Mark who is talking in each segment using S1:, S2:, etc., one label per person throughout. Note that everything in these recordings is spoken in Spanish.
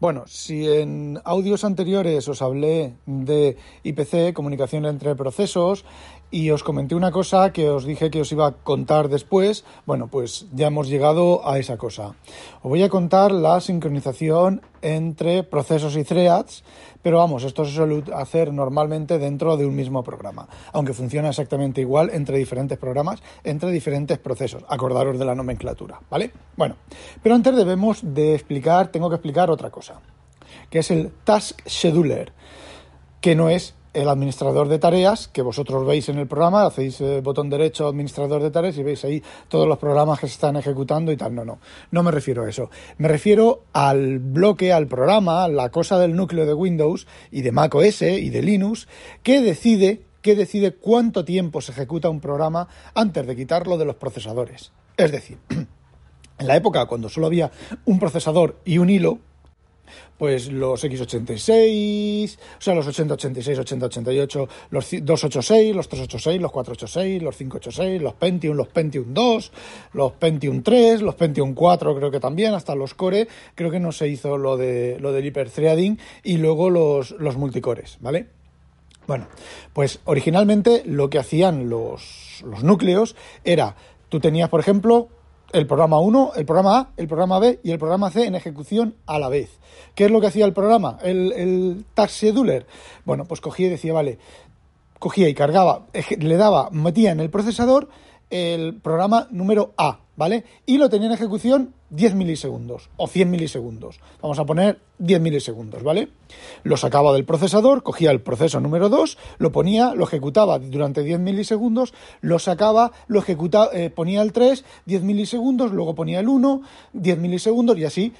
S1: Bueno, si en audios anteriores os hablé de IPC, comunicación entre procesos, y os comenté una cosa que os dije que os iba a contar después, bueno, pues ya hemos llegado a esa cosa. Os voy a contar la sincronización entre procesos y threads, pero vamos, esto se suele hacer normalmente dentro de un mismo programa, aunque funciona exactamente igual entre diferentes programas, entre diferentes procesos. Acordaros de la nomenclatura, ¿vale? Bueno, pero antes debemos de explicar, tengo que explicar otra cosa, que es el Task Scheduler, que no es el administrador de tareas que vosotros veis en el programa, hacéis eh, botón derecho administrador de tareas y veis ahí todos los programas que se están ejecutando y tal. No, no, no me refiero a eso. Me refiero al bloque, al programa, la cosa del núcleo de Windows y de Mac OS y de Linux que decide que decide cuánto tiempo se ejecuta un programa antes de quitarlo de los procesadores. Es decir, en la época cuando solo había un procesador y un hilo, pues los X86, o sea, los 8086, 8088, los 286, los 386, los 486, los 586, los Pentium, los Pentium 2, los Pentium 3, los Pentium 4 creo que también, hasta los Core, creo que no se hizo lo de lo del hiperthreading y luego los, multicores, ¿vale? Bueno, pues originalmente lo que hacían los núcleos era, tú tenías, por ejemplo, el programa 1, el programa A, el programa B y el programa C en ejecución a la vez. ¿Qué es lo que hacía el programa? El, el Task Scheduler. Bueno, pues cogía y decía, vale, cogía y cargaba, le daba, metía en el procesador el programa número A, ¿vale? Y lo tenía en ejecución 10 milisegundos o 100 milisegundos. Vamos a poner 10 milisegundos, ¿vale? Lo sacaba del procesador, cogía el proceso número 2, lo ponía, lo ejecutaba durante 10 milisegundos, lo sacaba, lo ejecutaba, eh, ponía el 3, 10 milisegundos, luego ponía el 1, 10 milisegundos y así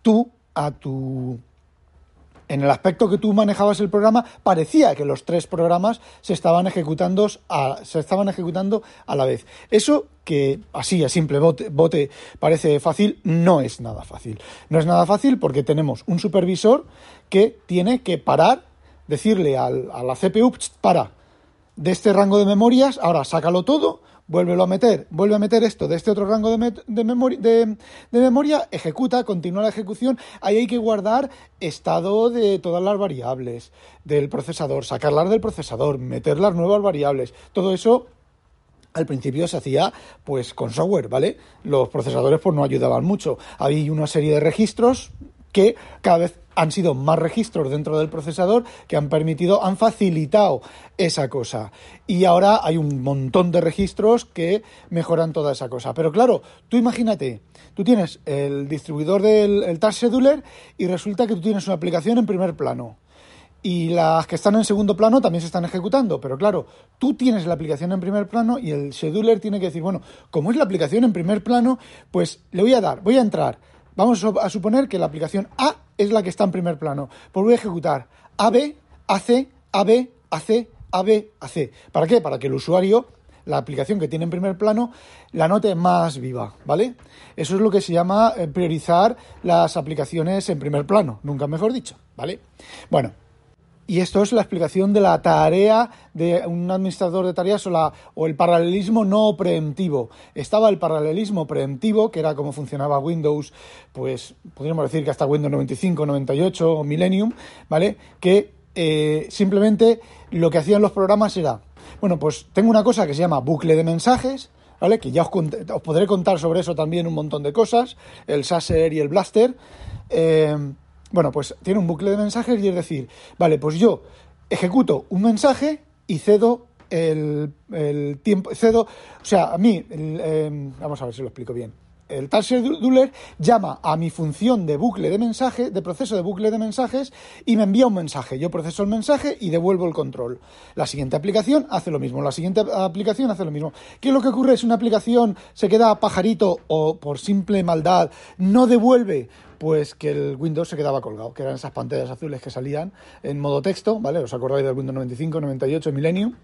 S1: tú a tu en el aspecto que tú manejabas el programa, parecía que los tres programas se estaban ejecutando a, se estaban ejecutando a la vez. Eso que así a simple bote, bote, parece fácil, no es nada fácil. No es nada fácil porque tenemos un supervisor que tiene que parar, decirle al, a la CPU, para, de este rango de memorias, ahora sácalo todo, vuélvelo a meter, vuelve a meter esto de este otro rango de, de, memoria, ejecuta, continúa la ejecución. Ahí hay que guardar estado de todas las variables del procesador, sacarlas del procesador, meter las nuevas variables. Todo eso al principio se hacía pues con software, ¿vale? Los procesadores pues no ayudaban mucho. Había una serie de registros que cada vez han sido más registros dentro del procesador que han permitido, han facilitado esa cosa. Y ahora hay un montón de registros que mejoran toda esa cosa. Pero claro, tú imagínate, tú tienes el distribuidor del Task Scheduler y resulta que tú tienes una aplicación en primer plano. Y las que están en segundo plano también se están ejecutando. Pero claro, tú tienes la aplicación en primer plano y el scheduler tiene que decir, bueno, como es la aplicación en primer plano, pues le voy a dar, voy a entrar. Vamos a suponer que la aplicación A es la que está en primer plano. Pues voy a ejecutar AB, AC, AB, AC, AB, AC. ¿Para qué? Para que el usuario, la aplicación que tiene en primer plano, la note más viva, ¿vale? Eso es lo que se llama eh, priorizar las aplicaciones en primer plano, nunca mejor dicho, ¿vale? Bueno, y esto es la explicación de la tarea de un administrador de tareas o, o, el paralelismo no preemptivo. Estaba el paralelismo preemptivo, que era como funcionaba Windows, pues podríamos decir que hasta Windows 95, 98 o Millennium, ¿vale? Que eh, simplemente lo que hacían los programas era, bueno, pues tengo una cosa que se llama bucle de mensajes, ¿vale? Que ya os, os podré contar sobre eso también un montón de cosas, el Sasser y el Blaster. Eh, bueno, pues tiene un bucle de mensajes y es decir, vale, pues yo ejecuto un mensaje y cedo el, tiempo, cedo, o sea, a mí, em, vamos a ver si lo explico bien. El task scheduler llama a mi función de bucle de mensaje, de proceso de bucle de mensajes, y me envía un mensaje. Yo proceso el mensaje y devuelvo el control. La siguiente aplicación hace lo mismo. La siguiente aplicación hace lo mismo. ¿Qué es lo que ocurre si una aplicación se queda pajarito o por simple maldad no devuelve? pues que el Windows se quedaba colgado, que eran esas pantallas azules que salían en modo texto, ¿vale? ¿Os acordáis del Windows 95, 98, Millennium?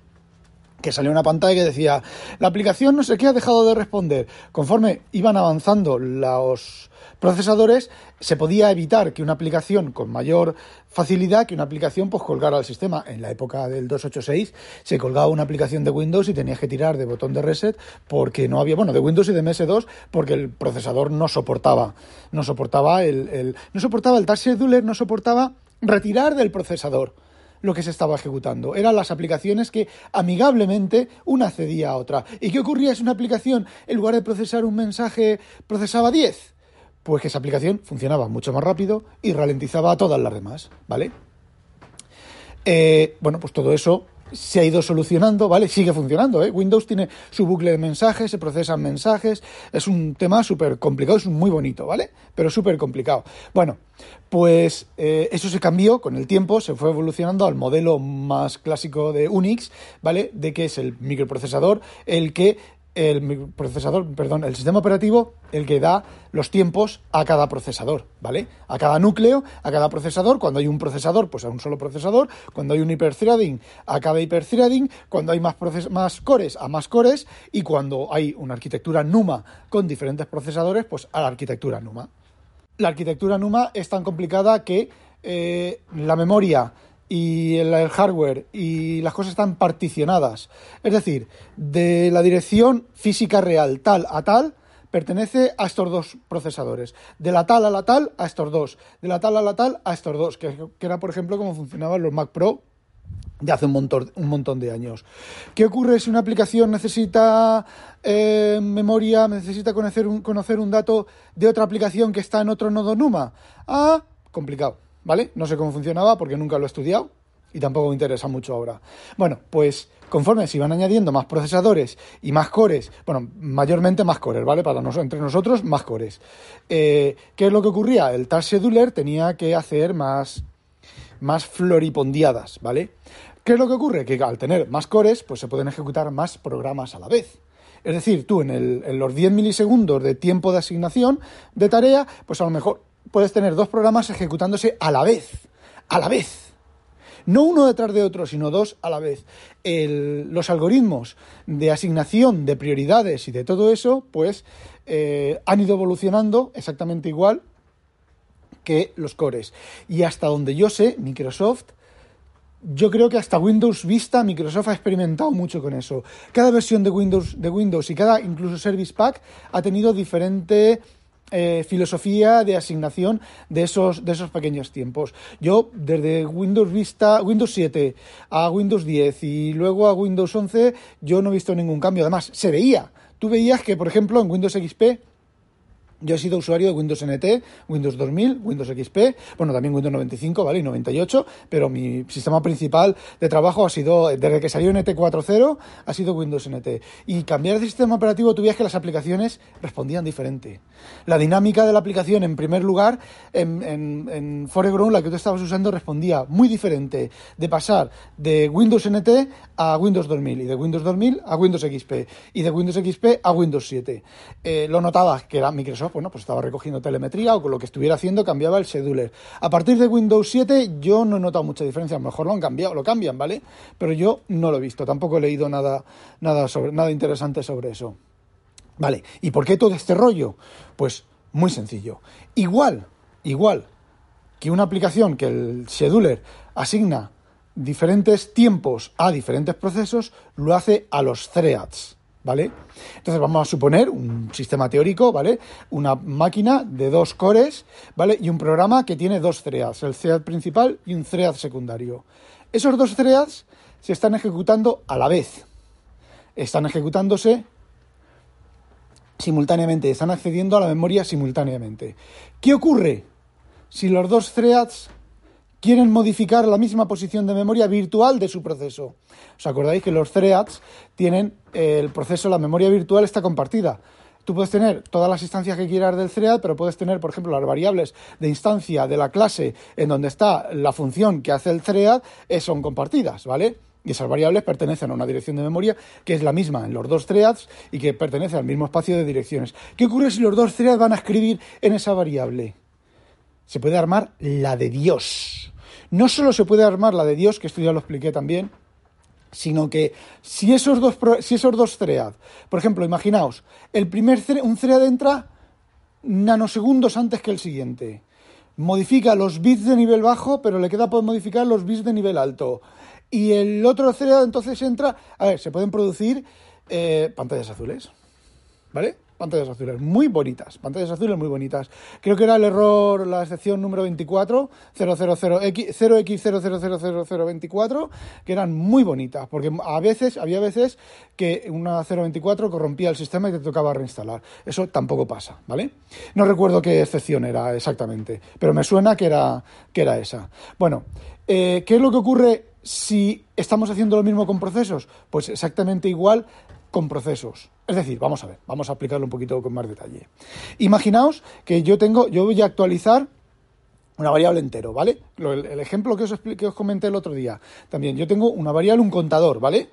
S1: Que salía una pantalla que decía, la aplicación no sé qué ha dejado de responder. Conforme iban avanzando los procesadores, se podía evitar que una aplicación con mayor facilidad, que una aplicación pues colgara al sistema. En la época del 286 se colgaba una aplicación de Windows y tenías que tirar de botón de reset porque no había, bueno, de Windows y de MS2 porque el procesador no soportaba, no soportaba el, el no soportaba el Task Scheduler, no soportaba retirar del procesador lo que se estaba ejecutando. Eran las aplicaciones que amigablemente una cedía a otra. ¿Y qué ocurría si una aplicación, en lugar de procesar un mensaje, procesaba 10? Pues que esa aplicación funcionaba mucho más rápido y ralentizaba a todas las demás, ¿vale? Eh, bueno, pues todo eso se ha ido solucionando, ¿vale? Sigue funcionando, ¿eh? Windows tiene su bucle de mensajes, se procesan mensajes, es un tema súper complicado, es muy bonito, ¿vale? Pero súper complicado. Bueno, pues eh, eso se cambió con el tiempo, se fue evolucionando al modelo más clásico de Unix, ¿vale? De que es el microprocesador el que el procesador, perdón, el sistema operativo el que da los tiempos a cada procesador, ¿vale? A cada núcleo, a cada procesador, cuando hay un procesador, pues a un solo procesador, cuando hay un hiperthreading, a cada hiperthreading, cuando hay más, más cores, a más cores, y cuando hay una arquitectura NUMA con diferentes procesadores, pues a la arquitectura NUMA. La arquitectura NUMA es tan complicada que eh, la memoria y el, hardware y las cosas están particionadas. Es decir, de la dirección física real tal a tal pertenece a estos dos procesadores. De la tal a la tal a estos dos. De la tal a la tal a estos dos. Que, era, por ejemplo, como funcionaban los Mac Pro de hace un montón, un montón de años. ¿Qué ocurre si una aplicación necesita eh, memoria, necesita conocer un, conocer un dato de otra aplicación que está en otro nodo NUMA? Ah, complicado ¿vale? No sé cómo funcionaba porque nunca lo he estudiado y tampoco me interesa mucho ahora. Bueno, pues conforme se iban añadiendo más procesadores y más cores, bueno, mayormente más cores, ¿vale? Para nosotros, entre nosotros, más cores. Eh, ¿Qué es lo que ocurría? El Task Scheduler tenía que hacer más, más floripondiadas, ¿vale? ¿Qué es lo que ocurre? Que al tener más cores, pues se pueden ejecutar más programas a la vez. Es decir, tú en, en los 10 milisegundos de tiempo de asignación de tarea, pues a lo mejor puedes tener dos programas ejecutándose a la vez. A la vez. No uno detrás de otro, sino dos a la vez. los algoritmos de asignación de prioridades y de todo eso, pues eh, han ido evolucionando exactamente igual que los cores. Y hasta donde yo sé, Microsoft yo creo que hasta Windows Vista Microsoft ha experimentado mucho con eso. Cada versión de Windows, de Windows y cada incluso Service Pack ha tenido diferente eh, filosofía de asignación de esos, de esos pequeños tiempos. Yo, desde Windows Vista, Windows 7 a Windows 10 y luego a Windows 11, yo no he visto ningún cambio. Además, se veía. Tú veías que, por ejemplo, en Windows XP yo he sido usuario de Windows NT, Windows 2000, Windows XP, bueno, también Windows 95, ¿vale? Y 98, pero mi sistema principal de trabajo ha sido, desde que salió NT 4.0, ha sido Windows NT. Y cambiar de sistema operativo, tú que las aplicaciones respondían diferente. La dinámica de la aplicación, en primer lugar, en, en, en Foreground, la que tú estabas usando, respondía muy diferente de pasar de Windows NT a Windows 2000, y de Windows 2000 a Windows XP, y de Windows XP a Windows 7. Eh, lo notaba que era Microsoft bueno, pues estaba recogiendo telemetría o con lo que estuviera haciendo cambiaba el scheduler. A partir de Windows 7 yo no he notado mucha diferencia, a lo mejor lo han cambiado, lo cambian, ¿vale? Pero yo no lo he visto, tampoco he leído nada, nada, sobre, nada interesante sobre eso. Vale, ¿y por qué todo este rollo? Pues muy sencillo. Igual, igual que una aplicación que el scheduler asigna diferentes tiempos a diferentes procesos, lo hace a los threads. ¿Vale? Entonces vamos a suponer un sistema teórico, ¿vale? Una máquina de dos cores, ¿vale? Y un programa que tiene dos threads, el thread principal y un thread secundario. Esos dos threads se están ejecutando a la vez. Están ejecutándose simultáneamente, están accediendo a la memoria simultáneamente. ¿Qué ocurre si los dos threads quieren modificar la misma posición de memoria virtual de su proceso. ¿Os acordáis que los threads tienen eh, el proceso, la memoria virtual está compartida? Tú puedes tener todas las instancias que quieras del thread, pero puedes tener, por ejemplo, las variables de instancia de la clase en donde está la función que hace el thread, eh, son compartidas, ¿vale? Y esas variables pertenecen a una dirección de memoria que es la misma en los dos threads y que pertenece al mismo espacio de direcciones. ¿Qué ocurre si los dos threads van a escribir en esa variable? Se puede armar la de Dios. No solo se puede armar la de Dios, que esto ya lo expliqué también, sino que si esos dos, si esos dos thread, por ejemplo, imaginaos, el primer un thread entra nanosegundos antes que el siguiente, modifica los bits de nivel bajo, pero le queda por modificar los bits de nivel alto, y el otro thread entonces entra, a ver, se pueden producir eh, pantallas azules, ¿vale? Pantallas azules muy bonitas, pantallas azules muy bonitas. Creo que era el error, la excepción número 24, 0x0000024, que eran muy bonitas, porque a veces, había veces que una 024 corrompía el sistema y te tocaba reinstalar. Eso tampoco pasa, ¿vale? No recuerdo qué excepción era exactamente, pero me suena que era, que era esa. Bueno, eh, ¿qué es lo que ocurre si estamos haciendo lo mismo con procesos? Pues exactamente igual con procesos. Es decir, vamos a ver, vamos a aplicarlo un poquito con más detalle. Imaginaos que yo tengo, yo voy a actualizar una variable entero, ¿vale? El, ejemplo que os, que os comenté el otro día. También, yo tengo una variable, un contador, ¿vale?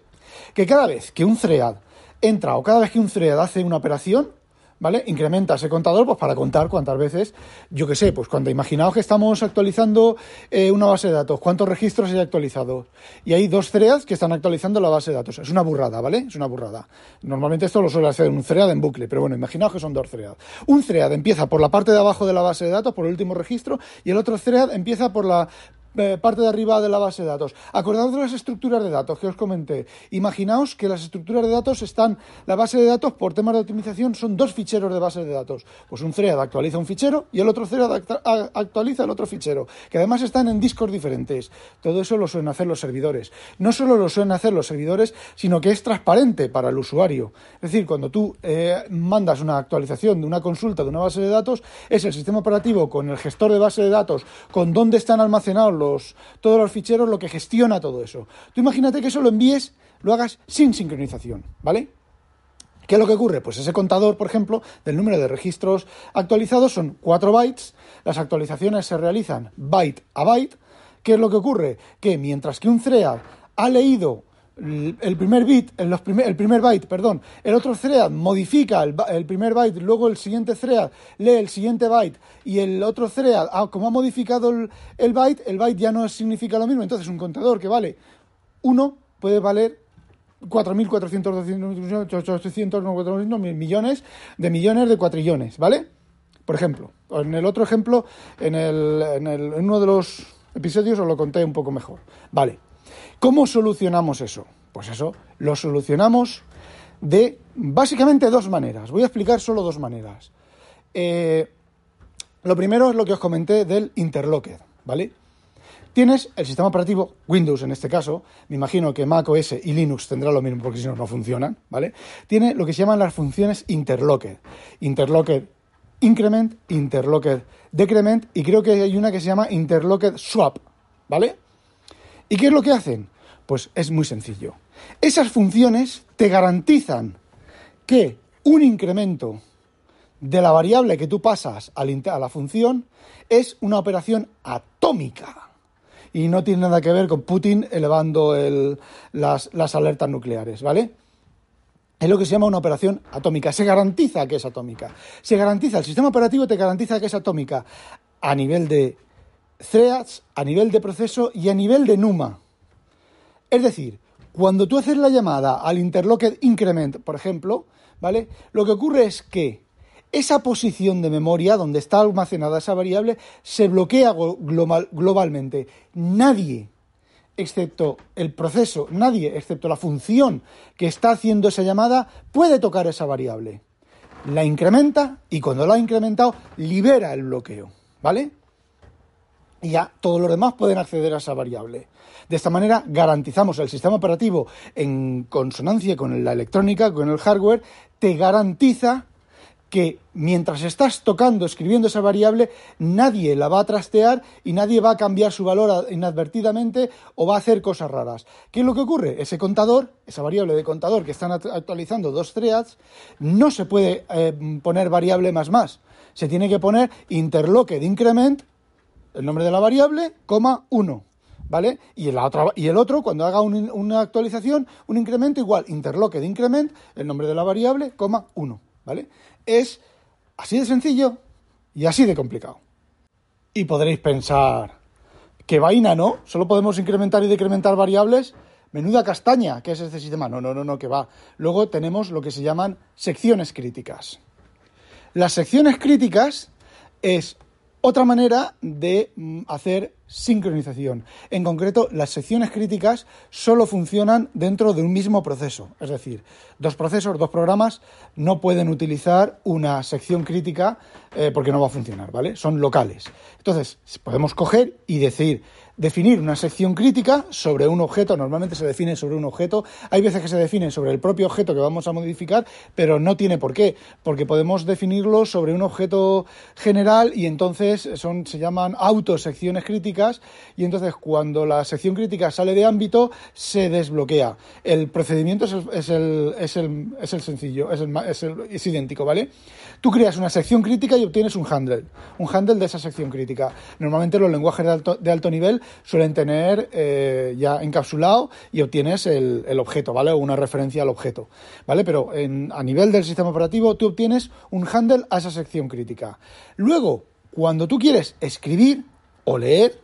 S1: Que cada vez que un thread entra o cada vez que un thread hace una operación, ¿vale? Incrementa ese contador pues para contar cuántas veces, yo qué sé, pues cuando imaginaos que estamos actualizando eh, una base de datos, cuántos registros hay actualizados. Y hay dos threads que están actualizando la base de datos. Es una burrada, ¿vale? Es una burrada. Normalmente esto lo suele hacer un thread en bucle, pero bueno, imaginaos que son dos threads. Un thread empieza por la parte de abajo de la base de datos, por el último registro, y el otro thread empieza por la eh, parte de arriba de la base de datos. Acordaos de las estructuras de datos que os comenté. Imaginaos que las estructuras de datos están, la base de datos por temas de optimización son dos ficheros de base de datos. Pues un thread actualiza un fichero y el otro thread actualiza el otro fichero, que además están en discos diferentes. Todo eso lo suelen hacer los servidores. No solo lo suelen hacer los servidores, sino que es transparente para el usuario. Es decir, cuando tú eh, mandas una actualización de una consulta de una base de datos, es el sistema operativo con el gestor de base de datos, con dónde están almacenados los todos los ficheros, lo que gestiona todo eso. Tú imagínate que eso lo envíes, lo hagas sin sincronización, ¿vale? ¿Qué es lo que ocurre? Pues ese contador, por ejemplo, del número de registros actualizados son 4 bytes, las actualizaciones se realizan byte a byte. ¿Qué es lo que ocurre? Que mientras que un thread ha leído el primer bit, el, primer byte, perdón, el otro thread modifica el, primer byte, luego el siguiente thread lee el siguiente byte y el otro thread, ah, como ha modificado el, byte, el byte ya no significa lo mismo. Entonces, un contador que vale 1 puede valer 4.400, 800, millones de millones de cuatrillones, ¿vale? Por ejemplo, en el otro ejemplo, en, el, en, el, en uno de los episodios os lo conté un poco mejor. Vale. ¿Cómo solucionamos eso? Pues eso lo solucionamos de básicamente dos maneras. Voy a explicar solo dos maneras. Eh, lo primero es lo que os comenté del interlocker, ¿vale? Tienes el sistema operativo, Windows en este caso, me imagino que Mac OS y Linux tendrá lo mismo porque si no, no funcionan, ¿vale? Tiene lo que se llaman las funciones interlocker. Interlocker increment, interlocker decrement y creo que hay una que se llama interlocker swap, ¿vale? ¿Y qué es lo que hacen? Pues es muy sencillo. Esas funciones te garantizan que un incremento de la variable que tú pasas a la función es una operación atómica. Y no tiene nada que ver con Putin elevando las, las alertas nucleares, ¿vale? Es lo que se llama una operación atómica. Se garantiza que es atómica. Se garantiza, el sistema operativo te garantiza que es atómica a nivel de threads a nivel de proceso y a nivel de NUMA. Es decir, cuando tú haces la llamada al interlocked increment, por ejemplo, ¿vale? Lo que ocurre es que esa posición de memoria donde está almacenada esa variable se bloquea globalmente. Nadie, excepto el proceso, nadie, excepto la función que está haciendo esa llamada, puede tocar esa variable. La incrementa y cuando la ha incrementado, libera el bloqueo. ¿Vale? Y ya todos los demás pueden acceder a esa variable. De esta manera garantizamos el sistema operativo en consonancia con la electrónica, con el hardware, te garantiza que mientras estás tocando, escribiendo esa variable, nadie la va a trastear y nadie va a cambiar su valor inadvertidamente o va a hacer cosas raras. ¿Qué es lo que ocurre? Ese contador, esa variable de contador que están actualizando dos threads, no se puede eh, poner variable más más. Se tiene que poner interlocked increment el nombre de la variable, coma 1. ¿Vale? Y, y el otro, cuando haga una actualización, un incremento igual, interloque de increment, el nombre de la variable, coma 1. ¿Vale? Es así de sencillo y así de complicado. Y podréis pensar, ¿qué vaina, no? ¿Solo podemos incrementar y decrementar variables? menuda castaña que es este sistema. No, no, no, no, que va. Luego tenemos lo que se llaman secciones críticas. Las secciones críticas es otra manera de mm, hacer sincronización. En concreto, las secciones críticas solo funcionan dentro de un mismo proceso. Es decir, dos procesos, dos programas no pueden utilizar una sección crítica eh, porque no va a funcionar, ¿vale? Son locales. Entonces, podemos coger y decir, definir una sección crítica sobre un objeto, normalmente se define sobre un objeto, hay veces que se define sobre el propio objeto que vamos a modificar, pero no tiene por qué, porque podemos definirlo sobre un objeto general y entonces son, se llaman autosecciones críticas y entonces cuando la sección crítica sale de ámbito se desbloquea. El procedimiento es el, es el, es el, es el sencillo, es, es idéntico, ¿vale? Tú creas una sección crítica y obtienes un handle, un handle de esa sección crítica. Normalmente los lenguajes de alto, de alto nivel suelen tener eh, ya encapsulado y obtienes el, el, objeto, ¿vale? O una referencia al objeto, ¿vale? Pero en, a nivel del sistema operativo tú obtienes un handle a esa sección crítica. Luego, cuando tú quieres escribir o leer,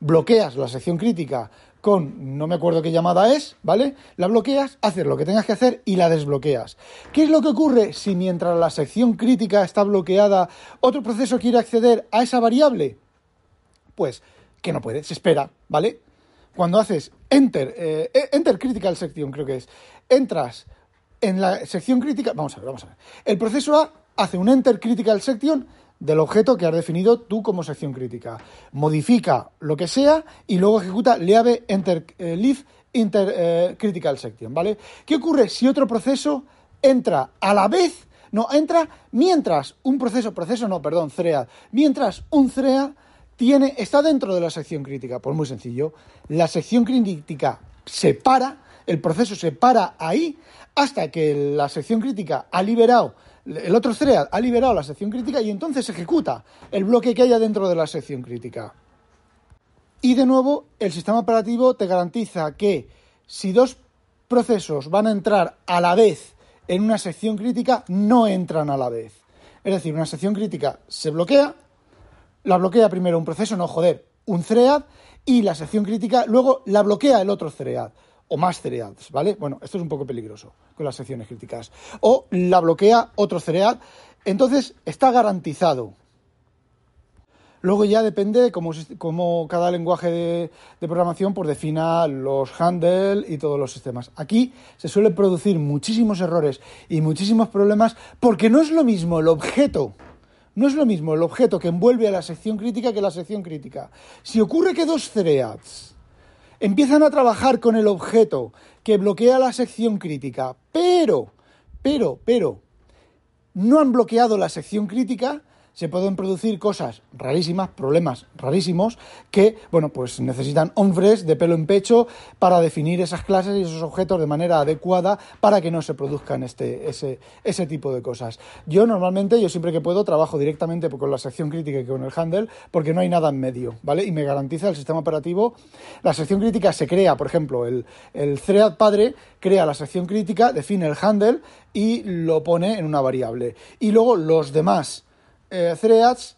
S1: bloqueas la sección crítica con no me acuerdo qué llamada es, ¿vale? La bloqueas, haces lo que tengas que hacer y la desbloqueas. ¿Qué es lo que ocurre si mientras la sección crítica está bloqueada, otro proceso quiere acceder a esa variable? Pues que no puede, se espera, ¿vale? Cuando haces enter, eh, enter critical section, creo que es, entras en la sección crítica, vamos a ver, vamos a ver. El proceso A hace un enter critical section del objeto que has definido tú como sección crítica. Modifica lo que sea y luego ejecuta leave enter eh, leave inter eh, critical section, ¿vale? ¿Qué ocurre si otro proceso entra a la vez, no, entra mientras un proceso, proceso no, perdón, thread, mientras un thread tiene, está dentro de la sección crítica? Pues muy sencillo, la sección crítica se para, el proceso se para ahí hasta que la sección crítica ha liberado el otro thread ha liberado la sección crítica y entonces ejecuta el bloque que haya dentro de la sección crítica. Y de nuevo, el sistema operativo te garantiza que si dos procesos van a entrar a la vez en una sección crítica, no entran a la vez. Es decir, una sección crítica se bloquea, la bloquea primero un proceso, no joder, un thread, y la sección crítica luego la bloquea el otro thread o más threads, ¿vale? Bueno, esto es un poco peligroso con las secciones críticas. O la bloquea otro thread, entonces está garantizado. Luego ya depende de cómo, cada lenguaje de, de, programación pues defina los handles y todos los sistemas. Aquí se suelen producir muchísimos errores y muchísimos problemas porque no es lo mismo el objeto. No es lo mismo el objeto que envuelve a la sección crítica que la sección crítica. Si ocurre que dos threads empiezan a trabajar con el objeto que bloquea la sección crítica, pero, pero, pero, no han bloqueado la sección crítica, se pueden producir cosas rarísimas, problemas rarísimos, que, bueno, pues necesitan hombres de pelo en pecho para definir esas clases y esos objetos de manera adecuada para que no se produzcan este, ese, ese tipo de cosas. Yo normalmente, yo siempre que puedo, trabajo directamente con la sección crítica y con el handle, porque no hay nada en medio, ¿vale? Y me garantiza el sistema operativo. La sección crítica se crea, por ejemplo, el, el padre crea la sección crítica, define el handle y lo pone en una variable. Y luego los demás eh,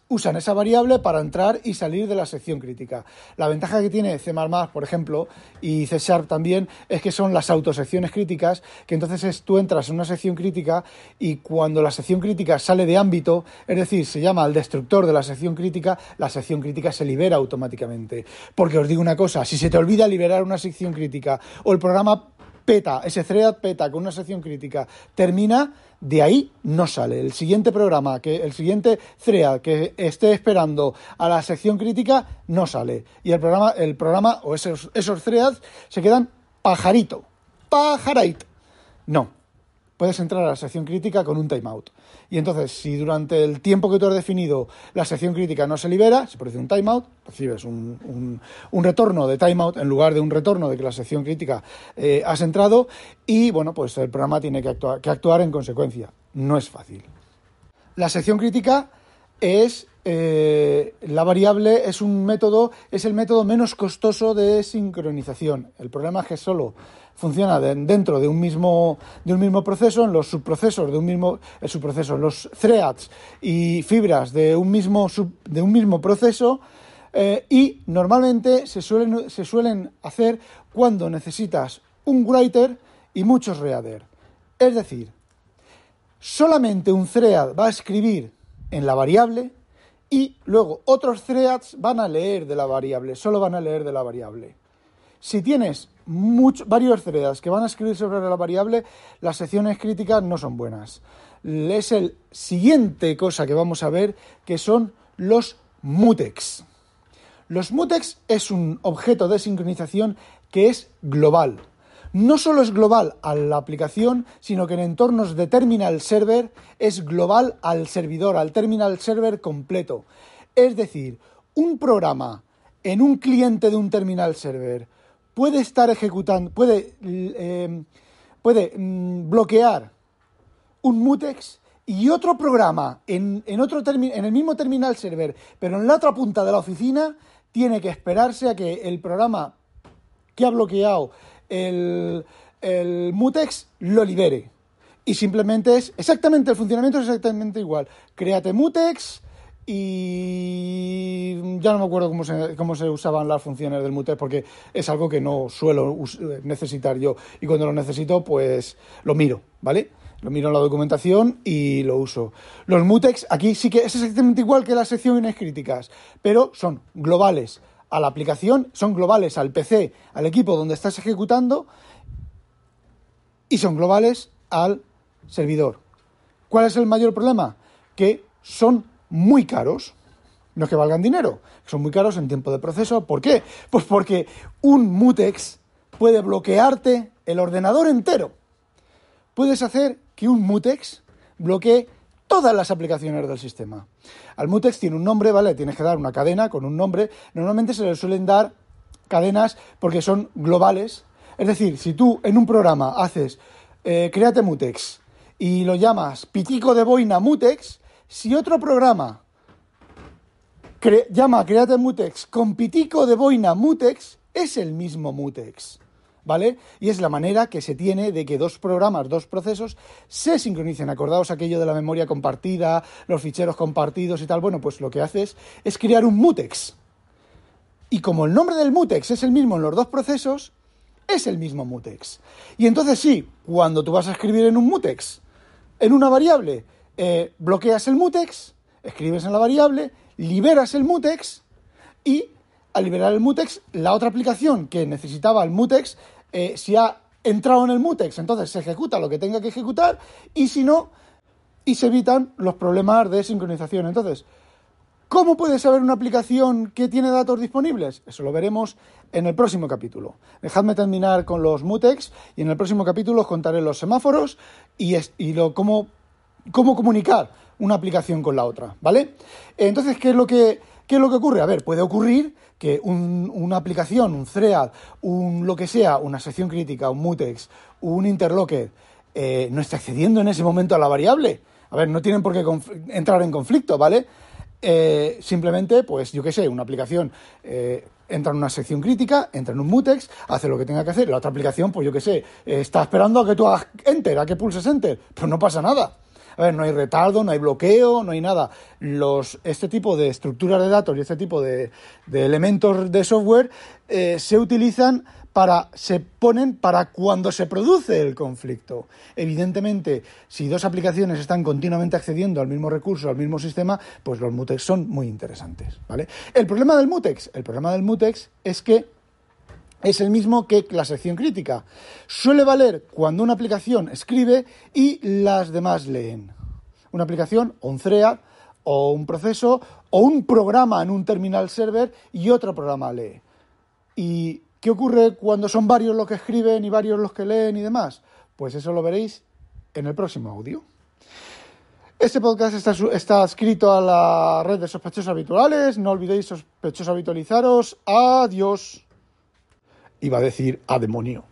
S1: usan esa variable para entrar y salir de la sección crítica. La ventaja que tiene C++, por ejemplo, y C Sharp también, es que son las autosecciones críticas, que entonces es, tú entras en una sección crítica y cuando la sección crítica sale de ámbito, es decir, se llama al destructor de la sección crítica, la sección crítica se libera automáticamente. Porque os digo una cosa, si se te olvida liberar una sección crítica o el programa peta, ese thread peta con una sección crítica, termina, de ahí no sale. El siguiente programa, que el siguiente thread que esté esperando a la sección crítica, no sale. Y el programa, el programa o esos, esos threads se quedan pajarito. Pajarite. No, puedes entrar a la sección crítica con un timeout. Y entonces, si durante el tiempo que tú has definido la sección crítica no se libera, se produce un timeout, recibes un, un, retorno de timeout en lugar de un retorno de que la sección crítica eh, has entrado y, bueno, pues el programa tiene que actuar, que actuar en consecuencia. No es fácil. La sección crítica es eh, la variable es un método, es el método menos costoso de sincronización. El problema es que solo funciona dentro de un mismo de un mismo proceso, en los subprocesos de un mismo el subproceso, los threads y fibras de un mismo de un mismo proceso eh, y normalmente se suelen, se suelen hacer cuando necesitas un writer y muchos reader. Es decir, solamente un thread va a escribir en la variable y luego otros threads van a leer de la variable, solo van a leer de la variable. Si tienes varios threads que van a escribir sobre la variable, las secciones críticas no son buenas. Es el siguiente cosa que vamos a ver, que son los mutex. Los mutex es un objeto de sincronización que es global. No solo es global a la aplicación, sino que en entornos de terminal server es global al servidor, al terminal server completo. Es decir, un programa en un cliente de un terminal server puede estar ejecutando, puede, eh, puede mm, bloquear un mutex y otro programa en, otro en el mismo terminal server, pero en la otra punta de la oficina, tiene que esperarse a que el programa que ha bloqueado el, el mutex lo libere. Y simplemente es exactamente, el funcionamiento es exactamente igual. Créate mutex, y ya no me acuerdo cómo se, cómo se usaban las funciones del mutex porque es algo que no suelo necesitar yo y cuando lo necesito pues lo miro, ¿vale? Lo miro en la documentación y lo uso. Los mutex aquí sí que es exactamente igual que las secciones críticas, pero son globales a la aplicación, son globales al PC, al equipo donde estás ejecutando y son globales al servidor. ¿Cuál es el mayor problema? Que son muy caros. No es que valgan dinero, son muy caros en tiempo de proceso. ¿Por qué? Pues porque un mutex puede bloquearte el ordenador entero. Puedes hacer que un mutex bloquee todas las aplicaciones del sistema. Al mutex tiene un nombre, ¿vale? Tienes que dar una cadena con un nombre. Normalmente se le suelen dar cadenas porque son globales. Es decir, si tú en un programa haces eh, créate mutex y lo llamas pitico de boina mutex, si otro programa llama Create Mutex con pitico de boina Mutex, es el mismo Mutex. ¿Vale? Y es la manera que se tiene de que dos programas, dos procesos, se sincronicen. Acordaos aquello de la memoria compartida, los ficheros compartidos y tal. Bueno, pues lo que haces es crear un mutex. Y como el nombre del mutex es el mismo en los dos procesos, es el mismo mutex. Y entonces sí, cuando tú vas a escribir en un mutex, en una variable, eh, bloqueas el mutex, escribes en la variable, liberas el mutex y al liberar el mutex, la otra aplicación que necesitaba el mutex, eh, si ha entrado en el mutex, entonces se ejecuta lo que tenga que ejecutar y si no, y se evitan los problemas de sincronización. Entonces, ¿cómo puede saber una aplicación que tiene datos disponibles? Eso lo veremos en el próximo capítulo. Dejadme terminar con los mutex y en el próximo capítulo os contaré los semáforos y, y lo, cómo cómo comunicar una aplicación con la otra, ¿vale? Entonces, ¿qué es lo que, qué es lo que ocurre? A ver, puede ocurrir que una aplicación, un thread, un lo que sea, una sección crítica, un mutex, un interlocker, eh, no esté accediendo en ese momento a la variable. A ver, no tienen por qué entrar en conflicto, ¿vale? Eh, simplemente, pues yo qué sé, una aplicación eh, entra en una sección crítica, entra en un mutex, hace lo que tenga que hacer, la otra aplicación, pues yo qué sé, está esperando a que tú hagas enter, a que pulses enter, pues no pasa nada. A ver, no hay retardo, no hay bloqueo, no hay nada. Este tipo de estructuras de datos y este tipo de, elementos de software eh, se utilizan para, se ponen para cuando se produce el conflicto. Evidentemente, si dos aplicaciones están continuamente accediendo al mismo recurso, al mismo sistema, pues los mutex son muy interesantes, ¿vale? El problema del mutex, el problema del mutex es que es el mismo que la sección crítica. Suele valer cuando una aplicación escribe y las demás leen. Una aplicación o un thread o un proceso o un programa en un terminal server y otro programa lee. ¿Y qué ocurre cuando son varios los que escriben y varios los que leen y demás? Pues eso lo veréis en el próximo audio. Este podcast está, está escrito a la red de sospechosos habituales. No olvidéis sospechosos habitualizaros. Adiós iba a decir a demonio.